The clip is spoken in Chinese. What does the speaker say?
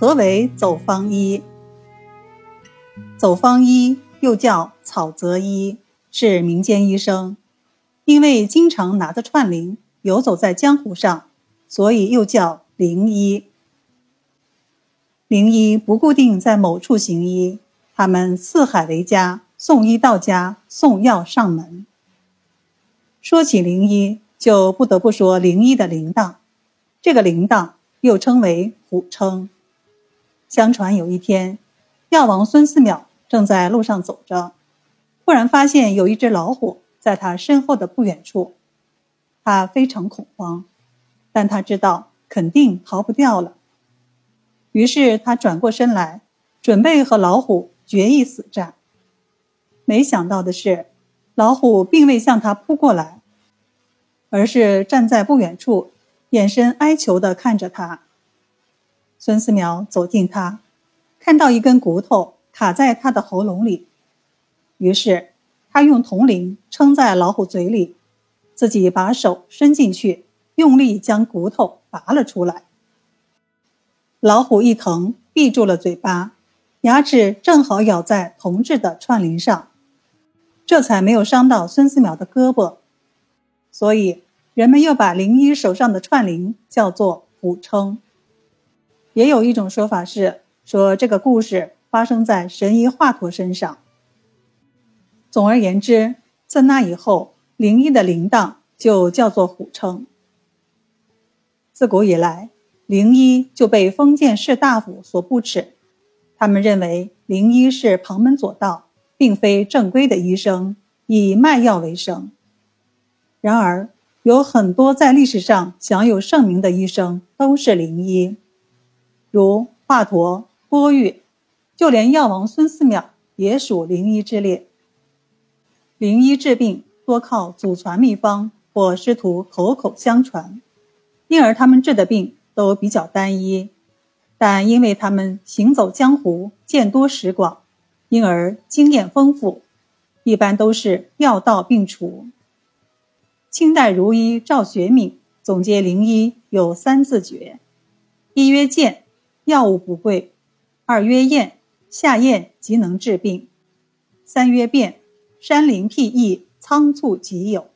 何为走方医？走方医又叫草泽医，是民间医生，因为经常拿着串铃游走在江湖上，所以又叫灵医。灵医不固定在某处行医，他们四海为家，送医到家，送药上门。说起灵医，就不得不说灵医的铃铛，这个铃铛又称为虎称。相传有一天，药王孙思邈正在路上走着，忽然发现有一只老虎在他身后的不远处，他非常恐慌，但他知道肯定逃不掉了。于是他转过身来，准备和老虎决一死战。没想到的是，老虎并未向他扑过来，而是站在不远处，眼神哀求地看着他。孙思邈走近他，看到一根骨头卡在他的喉咙里，于是他用铜铃撑在老虎嘴里，自己把手伸进去，用力将骨头拔了出来。老虎一疼，闭住了嘴巴，牙齿正好咬在铜制的串铃上，这才没有伤到孙思邈的胳膊。所以人们又把灵医手上的串铃叫做虎称。也有一种说法是说这个故事发生在神医华佗身上。总而言之，自那以后，灵医的铃铛就叫做虎称。自古以来，灵医就被封建士大夫所不齿，他们认为灵医是旁门左道，并非正规的医生，以卖药为生。然而，有很多在历史上享有盛名的医生都是灵医。如华佗、波玉，就连药王孙思邈也属灵医之列。灵医治病多靠祖传秘方或师徒口口相传，因而他们治的病都比较单一。但因为他们行走江湖，见多识广，因而经验丰富，一般都是药到病除。清代儒医赵学敏总结灵医有三字诀：一曰见。药物不贵，二曰验，下验即能治病；三曰便，山林僻易，仓促即有。